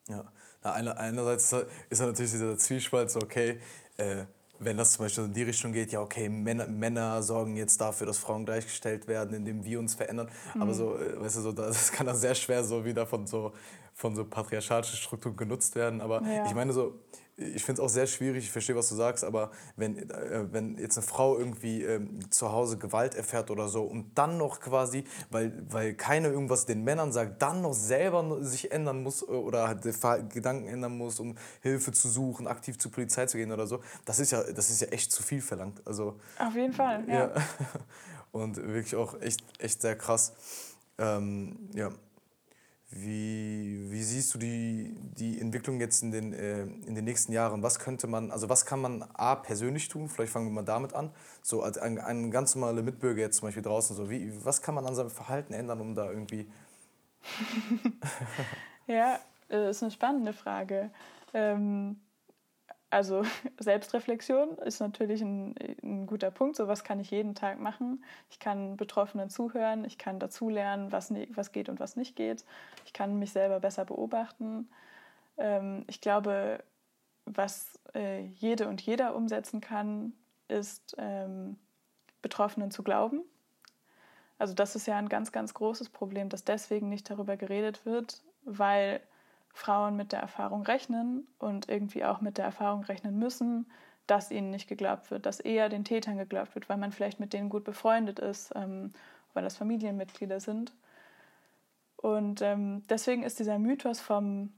Ja, Na, einerseits ist natürlich dieser Zwiespalt so, okay, äh, wenn das zum Beispiel in die Richtung geht, ja, okay, Männer, Männer sorgen jetzt dafür, dass Frauen gleichgestellt werden, indem wir uns verändern. Mhm. Aber so, äh, weißt du, so, das kann dann sehr schwer so wieder von so, von so patriarchalischen Strukturen genutzt werden. Aber ja. ich meine so, ich finde es auch sehr schwierig, ich verstehe, was du sagst, aber wenn, äh, wenn jetzt eine Frau irgendwie ähm, zu Hause Gewalt erfährt oder so und dann noch quasi, weil, weil keiner irgendwas den Männern sagt, dann noch selber sich ändern muss äh, oder halt Gedanken ändern muss, um Hilfe zu suchen, aktiv zur Polizei zu gehen oder so, das ist ja, das ist ja echt zu viel verlangt. Also, Auf jeden Fall, ja. ja. Und wirklich auch echt, echt sehr krass. Ähm, ja. Wie, wie siehst du die, die Entwicklung jetzt in den, äh, in den nächsten Jahren? Was könnte man, also was kann man A persönlich tun? Vielleicht fangen wir mal damit an. So als ein, ein ganz normaler Mitbürger jetzt zum Beispiel draußen, so wie, was kann man an seinem Verhalten ändern, um da irgendwie. ja, das äh, ist eine spannende Frage. Ähm, also Selbstreflexion ist natürlich ein, ein, guter Punkt. So was kann ich jeden Tag machen. Ich kann Betroffenen zuhören, ich kann dazulernen, was, was geht und was nicht geht. Ich kann mich selber besser beobachten. Ähm, ich glaube, was äh, jede und jeder umsetzen kann, ist ähm, Betroffenen zu glauben. Also das ist ja ein ganz, ganz großes Problem, dass deswegen nicht darüber geredet wird, weil Frauen mit der Erfahrung rechnen und irgendwie auch mit der Erfahrung rechnen müssen, dass ihnen nicht geglaubt wird, dass eher den Tätern geglaubt wird, weil man vielleicht mit denen gut befreundet ist, ähm, weil das Familienmitglieder sind. Und ähm, deswegen ist dieser Mythos vom,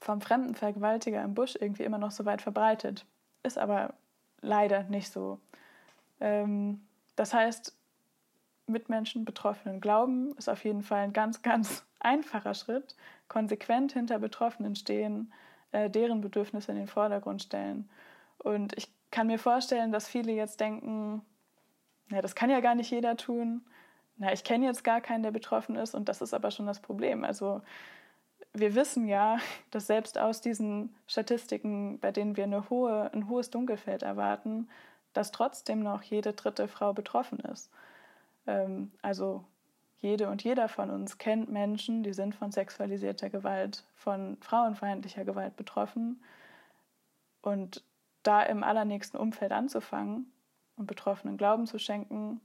vom fremden Vergewaltiger im Busch irgendwie immer noch so weit verbreitet. Ist aber leider nicht so. Ähm, das heißt, Mitmenschen, Betroffenen glauben, ist auf jeden Fall ein ganz, ganz einfacher Schritt. Konsequent hinter Betroffenen stehen, äh, deren Bedürfnisse in den Vordergrund stellen. Und ich kann mir vorstellen, dass viele jetzt denken, ja, das kann ja gar nicht jeder tun. Na, ich kenne jetzt gar keinen, der betroffen ist und das ist aber schon das Problem. Also wir wissen ja, dass selbst aus diesen Statistiken, bei denen wir eine hohe, ein hohes Dunkelfeld erwarten, dass trotzdem noch jede dritte Frau betroffen ist. Ähm, also jede und jeder von uns kennt Menschen, die sind von sexualisierter Gewalt, von frauenfeindlicher Gewalt betroffen. Und da im allernächsten Umfeld anzufangen und Betroffenen Glauben zu schenken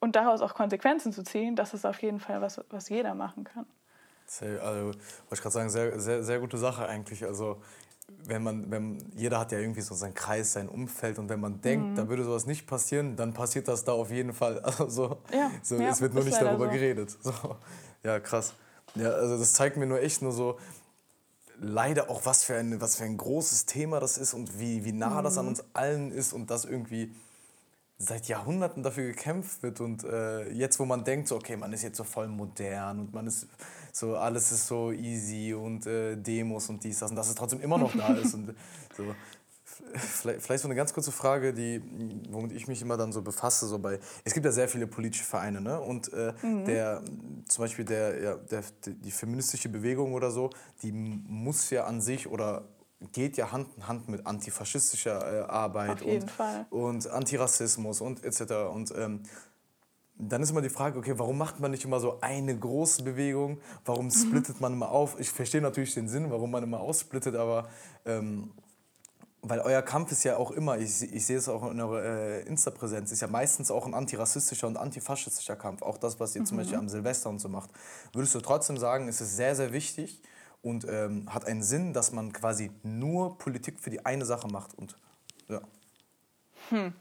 und daraus auch Konsequenzen zu ziehen, das ist auf jeden Fall was, was jeder machen kann. Sehr, also, wollte ich gerade sagen, sehr, sehr, sehr gute Sache eigentlich. Also wenn man, wenn, jeder hat ja irgendwie so seinen Kreis, sein Umfeld und wenn man denkt, mhm. da würde sowas nicht passieren, dann passiert das da auf jeden Fall. Also, ja, so, ja, es wird nur nicht darüber so. geredet. So. Ja, krass. Ja, also das zeigt mir nur echt nur so, leider auch, was für ein, was für ein großes Thema das ist und wie, wie nah mhm. das an mhm. uns allen ist und das irgendwie seit Jahrhunderten dafür gekämpft wird und äh, jetzt, wo man denkt, so, okay, man ist jetzt so voll modern und man ist so, alles ist so easy und äh, Demos und dies, das und dass es trotzdem immer noch da ist und so. Vielleicht, vielleicht so eine ganz kurze Frage, die, womit ich mich immer dann so befasse. So bei, es gibt ja sehr viele politische Vereine, ne? Und äh, mhm. der, zum Beispiel der, ja, der, die feministische Bewegung oder so, die muss ja an sich oder geht ja Hand in Hand mit antifaschistischer äh, Arbeit und, und Antirassismus und etc. Und ähm, dann ist immer die Frage, okay, warum macht man nicht immer so eine große Bewegung? Warum mhm. splittet man immer auf? Ich verstehe natürlich den Sinn, warum man immer aussplittet, aber ähm, weil euer Kampf ist ja auch immer, ich, ich sehe es auch in eurer äh, Insta-Präsenz, ist ja meistens auch ein antirassistischer und antifaschistischer Kampf. Auch das, was ihr mhm. zum Beispiel am Silvester und so macht. Würdest du trotzdem sagen, ist es sehr, sehr wichtig und ähm, hat einen Sinn, dass man quasi nur Politik für die eine Sache macht? Und, ja. Hm.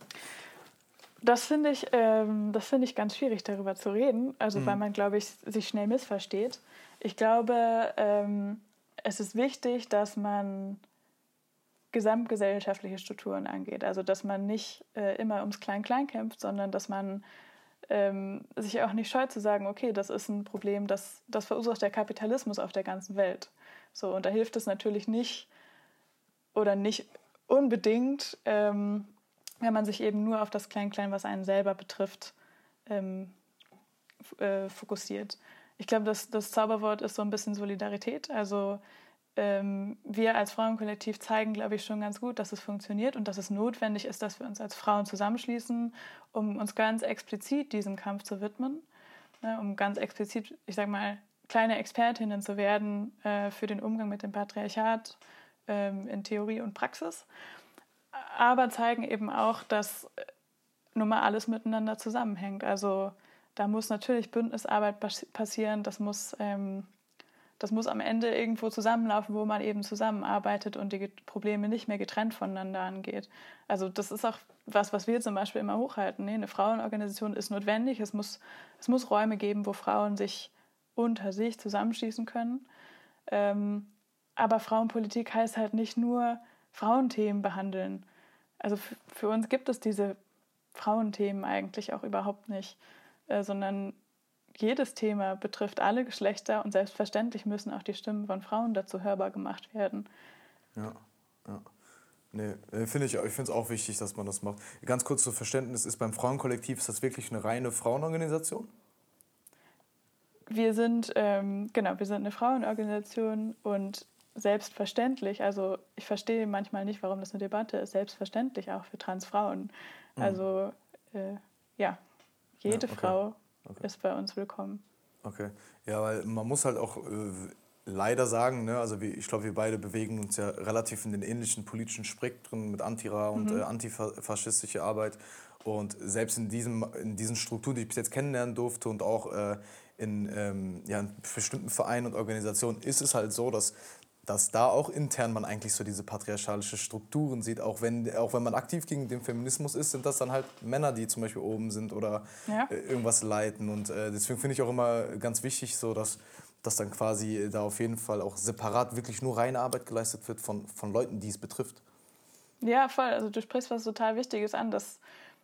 Das finde ich, ähm, find ich ganz schwierig, darüber zu reden, also mhm. weil man, glaube ich, sich schnell missversteht. Ich glaube, ähm, es ist wichtig, dass man gesamtgesellschaftliche Strukturen angeht. Also dass man nicht äh, immer ums Klein-Klein kämpft, sondern dass man ähm, sich auch nicht scheut zu sagen, okay, das ist ein Problem, das, das verursacht der Kapitalismus auf der ganzen Welt. So, und da hilft es natürlich nicht oder nicht unbedingt, ähm, wenn man sich eben nur auf das Klein-Klein, was einen selber betrifft, ähm, äh, fokussiert. Ich glaube, das, das Zauberwort ist so ein bisschen Solidarität. Also ähm, wir als Frauenkollektiv zeigen, glaube ich, schon ganz gut, dass es funktioniert und dass es notwendig ist, dass wir uns als Frauen zusammenschließen, um uns ganz explizit diesem Kampf zu widmen, ne, um ganz explizit, ich sage mal, kleine Expertinnen zu werden äh, für den Umgang mit dem Patriarchat äh, in Theorie und Praxis, aber zeigen eben auch, dass äh, nun mal alles miteinander zusammenhängt. Also da muss natürlich Bündnisarbeit passieren, das muss ähm, das muss am Ende irgendwo zusammenlaufen, wo man eben zusammenarbeitet und die Probleme nicht mehr getrennt voneinander angeht. Also das ist auch was, was wir zum Beispiel immer hochhalten. Nee, eine Frauenorganisation ist notwendig. Es muss, es muss Räume geben, wo Frauen sich unter sich zusammenschließen können. Ähm, aber Frauenpolitik heißt halt nicht nur Frauenthemen behandeln. Also für uns gibt es diese Frauenthemen eigentlich auch überhaupt nicht, äh, sondern jedes Thema betrifft alle Geschlechter und selbstverständlich müssen auch die Stimmen von Frauen dazu hörbar gemacht werden. Ja, ja. Nee, äh, finde ich, ich finde es auch wichtig, dass man das macht. Ganz kurz zu Verständnis, ist beim Frauenkollektiv, ist das wirklich eine reine Frauenorganisation? Wir sind, ähm, genau, wir sind eine Frauenorganisation und selbstverständlich, also ich verstehe manchmal nicht, warum das eine Debatte ist, selbstverständlich auch für Transfrauen. Mhm. Also äh, ja, jede ja, okay. Frau okay. ist bei uns willkommen. Okay, ja, weil man muss halt auch äh, leider sagen, ne, also wir, ich glaube, wir beide bewegen uns ja relativ in den ähnlichen politischen Spektren mit Antira und mhm. äh, antifaschistische Arbeit. Und selbst in, diesem, in diesen Strukturen, die ich bis jetzt kennenlernen durfte und auch äh, in, ähm, ja, in bestimmten Vereinen und Organisationen, ist es halt so, dass dass da auch intern man eigentlich so diese patriarchalische Strukturen sieht. Auch wenn, auch wenn man aktiv gegen den Feminismus ist, sind das dann halt Männer, die zum Beispiel oben sind oder ja. Äh, irgendwas leiten. Und äh, deswegen finde ich auch immer ganz wichtig, so dass, dass dann quasi da auf jeden Fall auch separat wirklich nur reine Arbeit geleistet wird von, von Leuten, die es betrifft. Ja, voll. Also du sprichst was total Wichtiges an, dass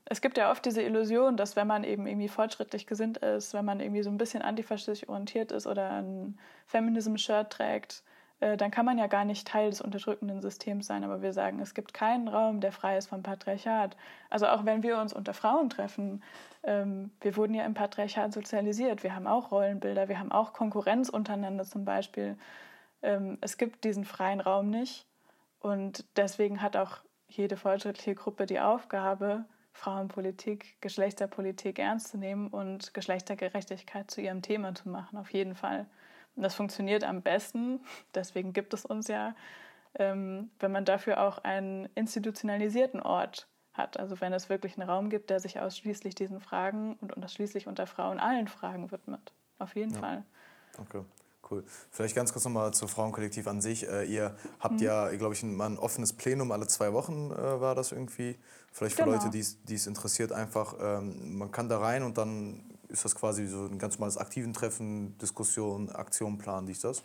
es gibt ja oft diese Illusion, dass wenn man eben irgendwie fortschrittlich gesinnt ist, wenn man irgendwie so ein bisschen antifaschistisch orientiert ist oder ein Feminism-Shirt trägt, äh, dann kann man ja gar nicht Teil des unterdrückenden Systems sein. Aber wir sagen, es gibt keinen Raum, der frei ist vom Patriarchat. Also auch wenn wir uns unter Frauen treffen, ähm, wir wurden ja im Patriarchat sozialisiert. Wir haben auch Rollenbilder, wir haben auch Konkurrenz untereinander zum Beispiel. Ähm, es gibt diesen freien Raum nicht. Und deswegen hat auch jede fortschrittliche Gruppe die Aufgabe, Frauenpolitik, Geschlechterpolitik ernst zu nehmen und Geschlechtergerechtigkeit zu ihrem Thema zu machen, auf jeden Fall. Und das funktioniert am besten, deswegen gibt es uns ja, ähm, wenn man dafür auch einen institutionalisierten Ort hat. Also wenn es wirklich einen Raum gibt, der sich ausschließlich diesen Fragen und ausschließlich unter Frauen allen Fragen widmet. Auf jeden ja. Fall. Okay. Cool. Vielleicht ganz kurz nochmal zur Frauenkollektiv an sich. Äh, ihr habt mhm. ja, glaube ich, ein, ein, offenes Plenum, alle zwei Wochen äh, war das irgendwie. Vielleicht für genau. Leute, die es interessiert, einfach, ähm, man kann da rein und dann ist das quasi so ein ganz normales aktiven Treffen, Diskussion, Aktion, Plan, dies, das?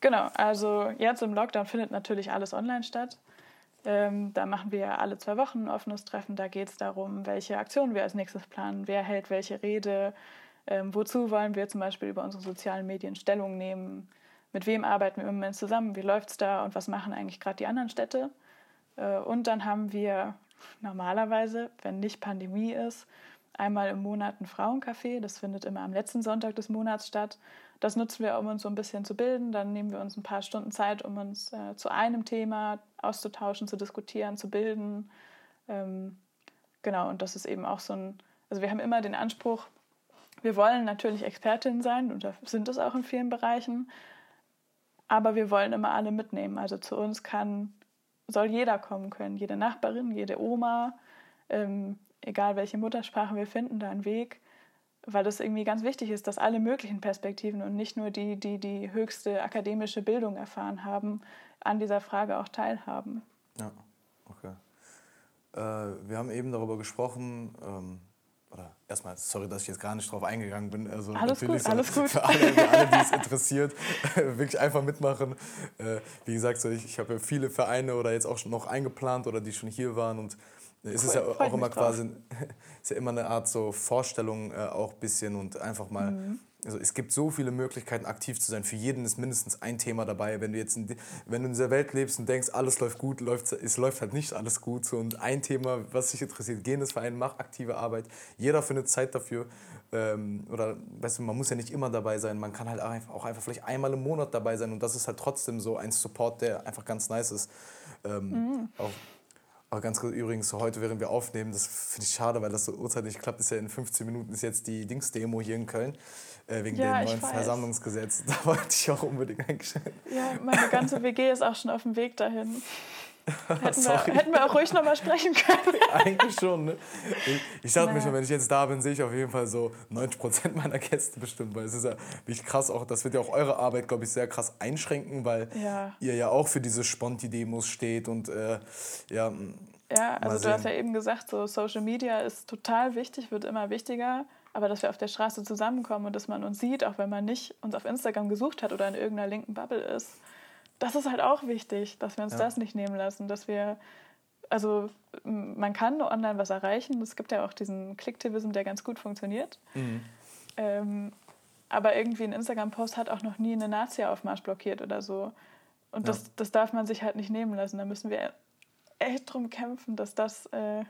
Genau, also jetzt im Lockdown findet natürlich alles online statt. Ähm, da machen wir alle zwei Wochen ein offenes Treffen. Da geht es darum, welche Aktionen wir als nächstes planen, wer hält welche Rede, ähm, wozu wollen wir zum Beispiel über unsere sozialen Medien Stellung nehmen, mit wem arbeiten wir im Moment zusammen, wie läuft es da und was machen eigentlich gerade die anderen Städte. Äh, und dann haben wir normalerweise, wenn nicht Pandemie ist, einmal im Monat ein Frauencafé. Das findet immer am letzten Sonntag des Monats statt. Das nutzen wir, um uns so ein bisschen zu bilden. Dann nehmen wir uns ein paar Stunden Zeit, um uns äh, zu einem Thema auszutauschen, zu diskutieren, zu bilden. Ähm, genau, und das ist eben auch so ein, also wir haben immer den Anspruch, wir wollen natürlich Expertin sein und sind es auch in vielen Bereichen, aber wir wollen immer alle mitnehmen. Also zu uns kann, soll jeder kommen können, jede Nachbarin, jede Oma, ähm, egal welche Muttersprache wir finden, da einen Weg weil das irgendwie ganz wichtig ist, dass alle möglichen Perspektiven und nicht nur die, die die höchste akademische Bildung erfahren haben, an dieser Frage auch teilhaben. Ja, okay. Äh, wir haben eben darüber gesprochen, ähm, oder erstmal, sorry, dass ich jetzt gar nicht drauf eingegangen bin. Also alles natürlich gut, so alles gut. Für alle, für alle die es interessiert, wirklich einfach mitmachen. Äh, wie gesagt, so ich, ich habe ja viele Vereine oder jetzt auch schon noch eingeplant oder die schon hier waren und es ist ja auch immer quasi, ist ja immer eine Art so Vorstellung äh, auch ein bisschen und einfach mal, mhm. also es gibt so viele Möglichkeiten aktiv zu sein. Für jeden ist mindestens ein Thema dabei. Wenn du jetzt in, wenn du in dieser Welt lebst und denkst, alles läuft gut, läuft, es läuft halt nicht alles gut. So, und ein Thema, was dich interessiert, geh in das Verein, mach aktive Arbeit. Jeder findet Zeit dafür. Ähm, oder weißt du, man muss ja nicht immer dabei sein. Man kann halt auch einfach vielleicht einmal im Monat dabei sein und das ist halt trotzdem so ein Support, der einfach ganz nice ist. Ähm, mhm. Auch aber ganz kurz übrigens, heute, während wir aufnehmen, das finde ich schade, weil das so Uhrzeit nicht klappt, ist ja in 15 Minuten ist jetzt die Dings-Demo hier in Köln, äh, wegen ja, dem neuen Versammlungsgesetz. Da wollte ich auch unbedingt eingeschaltet. Ja, meine ganze WG ist auch schon auf dem Weg dahin. Hätten wir, hätten wir auch ruhig nochmal sprechen können. Eigentlich schon, ne? Ich, ich dachte naja. mir schon, wenn ich jetzt da bin, sehe ich auf jeden Fall so 90 Prozent meiner Gäste bestimmt, weil es ist ja wirklich krass auch, das wird ja auch eure Arbeit, glaube ich, sehr krass einschränken, weil ja. ihr ja auch für diese Sponti-Demos steht und äh, ja. Ja, also du hast ja eben gesagt, so Social Media ist total wichtig, wird immer wichtiger. Aber dass wir auf der Straße zusammenkommen und dass man uns sieht, auch wenn man nicht uns auf Instagram gesucht hat oder in irgendeiner linken Bubble ist, das ist halt auch wichtig, dass wir uns ja. das nicht nehmen lassen, dass wir, also man kann online was erreichen. Es gibt ja auch diesen Klicktivism, der ganz gut funktioniert. Mhm. Ähm, aber irgendwie ein Instagram-Post hat auch noch nie eine Nazi-Aufmarsch blockiert oder so. Und ja. das, das darf man sich halt nicht nehmen lassen. Da müssen wir echt drum kämpfen, dass das, äh,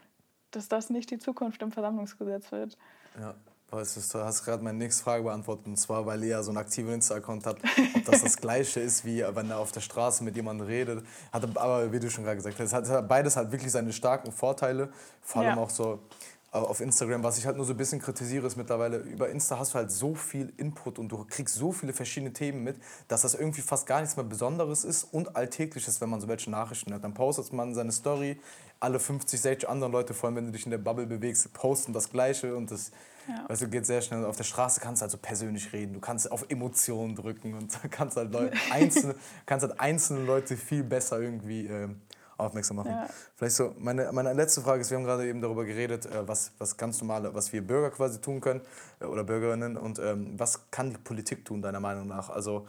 dass das nicht die Zukunft im Versammlungsgesetz wird. Ja, Weißt du, du hast gerade meine nächste Frage beantwortet, und zwar, weil ihr ja so einen aktiven Insta-Account habt, ob das das Gleiche ist, wie wenn er auf der Straße mit jemandem redet. Hat, aber wie du schon gerade gesagt hast, hat beides hat wirklich seine starken Vorteile. Vor allem ja. auch so äh, auf Instagram. Was ich halt nur so ein bisschen kritisiere, ist mittlerweile, über Insta hast du halt so viel Input und du kriegst so viele verschiedene Themen mit, dass das irgendwie fast gar nichts mehr Besonderes ist und Alltägliches, wenn man so welche Nachrichten hat. Dann postet man seine Story, alle 50, 60 anderen Leute, vor allem wenn du dich in der Bubble bewegst, posten das Gleiche und das ja. Weißt du, geht sehr schnell. Auf der Straße kannst du halt so persönlich reden. Du kannst auf Emotionen drücken und kannst halt, Leute, einzelne, kannst halt einzelne Leute viel besser irgendwie äh, aufmerksam machen. Ja. Vielleicht so, meine, meine letzte Frage ist, wir haben gerade eben darüber geredet, äh, was, was ganz normale, was wir Bürger quasi tun können äh, oder Bürgerinnen und ähm, was kann die Politik tun, deiner Meinung nach? Also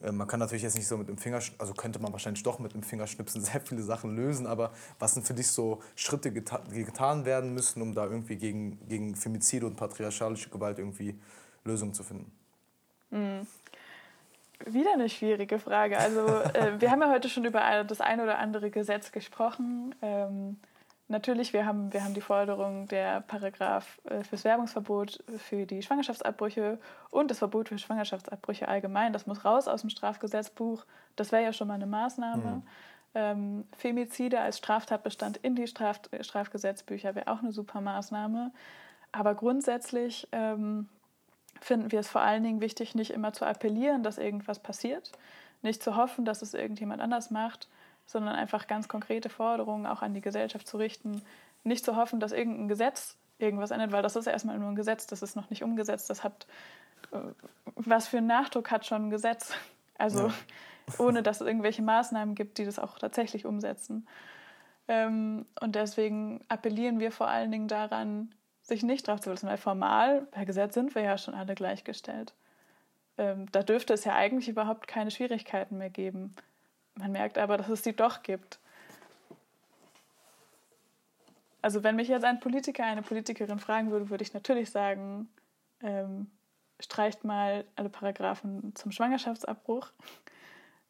man kann natürlich jetzt nicht so mit dem Finger, also könnte man wahrscheinlich doch mit dem Fingerschnipsen sehr viele Sachen lösen, aber was sind für dich so Schritte, die getan werden müssen, um da irgendwie gegen, gegen Femizide und patriarchalische Gewalt irgendwie Lösungen zu finden? Mhm. Wieder eine schwierige Frage. Also äh, wir haben ja heute schon über das ein oder andere Gesetz gesprochen. Ähm, Natürlich, wir haben, wir haben die Forderung der Paragraph äh, fürs Werbungsverbot für die Schwangerschaftsabbrüche und das Verbot für Schwangerschaftsabbrüche allgemein. Das muss raus aus dem Strafgesetzbuch. Das wäre ja schon mal eine Maßnahme. Mhm. Ähm, Femizide als Straftatbestand in die Straf Strafgesetzbücher wäre auch eine super Maßnahme. Aber grundsätzlich ähm, finden wir es vor allen Dingen wichtig, nicht immer zu appellieren, dass irgendwas passiert, nicht zu hoffen, dass es irgendjemand anders macht, sondern einfach ganz konkrete Forderungen auch an die Gesellschaft zu richten. Nicht zu hoffen, dass irgendein Gesetz irgendwas ändert, weil das ist erstmal nur ein Gesetz, das ist noch nicht umgesetzt. Das hat, äh, was für einen Nachdruck hat schon ein Gesetz? Also ja. ohne dass es irgendwelche Maßnahmen gibt, die das auch tatsächlich umsetzen. Ähm, und deswegen appellieren wir vor allen Dingen daran, sich nicht drauf zu lassen, weil formal, per Gesetz sind wir ja schon alle gleichgestellt. Ähm, da dürfte es ja eigentlich überhaupt keine Schwierigkeiten mehr geben. Man merkt aber, dass es die doch gibt. also wenn mich jetzt ein Politiker, eine Politikerin fragen würde, würde ich natürlich sagen, ähm, streicht mal alle Paragraphen zum Schwangerschaftsabbruch.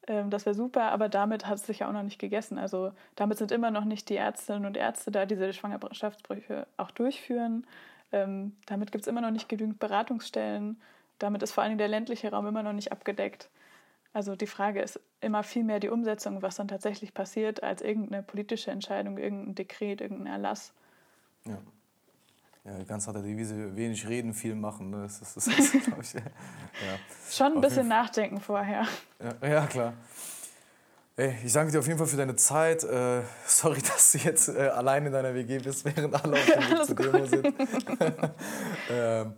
Ähm, das wäre super, aber damit hat es sich ja auch noch nicht gegessen. Also damit sind immer noch nicht die Ärztinnen und Ärzte da, die diese Schwangerschaftsbrüche auch durchführen. Ähm, damit gibt es immer noch nicht genügend Beratungsstellen. Damit ist vor allem der ländliche Raum immer noch nicht abgedeckt. Also die Frage ist immer viel mehr die Umsetzung, was dann tatsächlich passiert, als irgendeine politische Entscheidung, irgendein Dekret, irgendein Erlass. Ja. Ja, ganz hat der Devise, wenig reden, viel machen. Ne? Das ist, das ist, ich, ja. Schon ein bisschen nachdenken vorher. Ja, ja, klar. Ey, ich danke dir auf jeden Fall für deine Zeit. Äh, sorry, dass du jetzt äh, allein in deiner WG bist, während alle auf dem Weg zur Demo sind. ähm,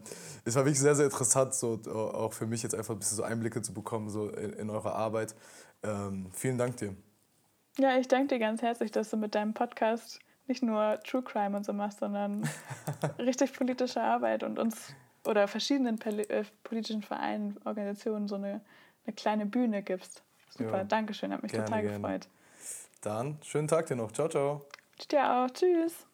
es war wirklich sehr, sehr interessant, so, auch für mich jetzt einfach ein bisschen so Einblicke zu bekommen so in, in eure Arbeit. Ähm, vielen Dank dir. Ja, ich danke dir ganz herzlich, dass du mit deinem Podcast nicht nur True Crime und so machst, sondern richtig politische Arbeit und uns oder verschiedenen äh, politischen Vereinen, Organisationen so eine, eine kleine Bühne gibst. Super, ja. Dankeschön, hat mich gerne, total gefreut. Dann schönen Tag dir noch. Ciao, ciao. Dir auch. Tschüss.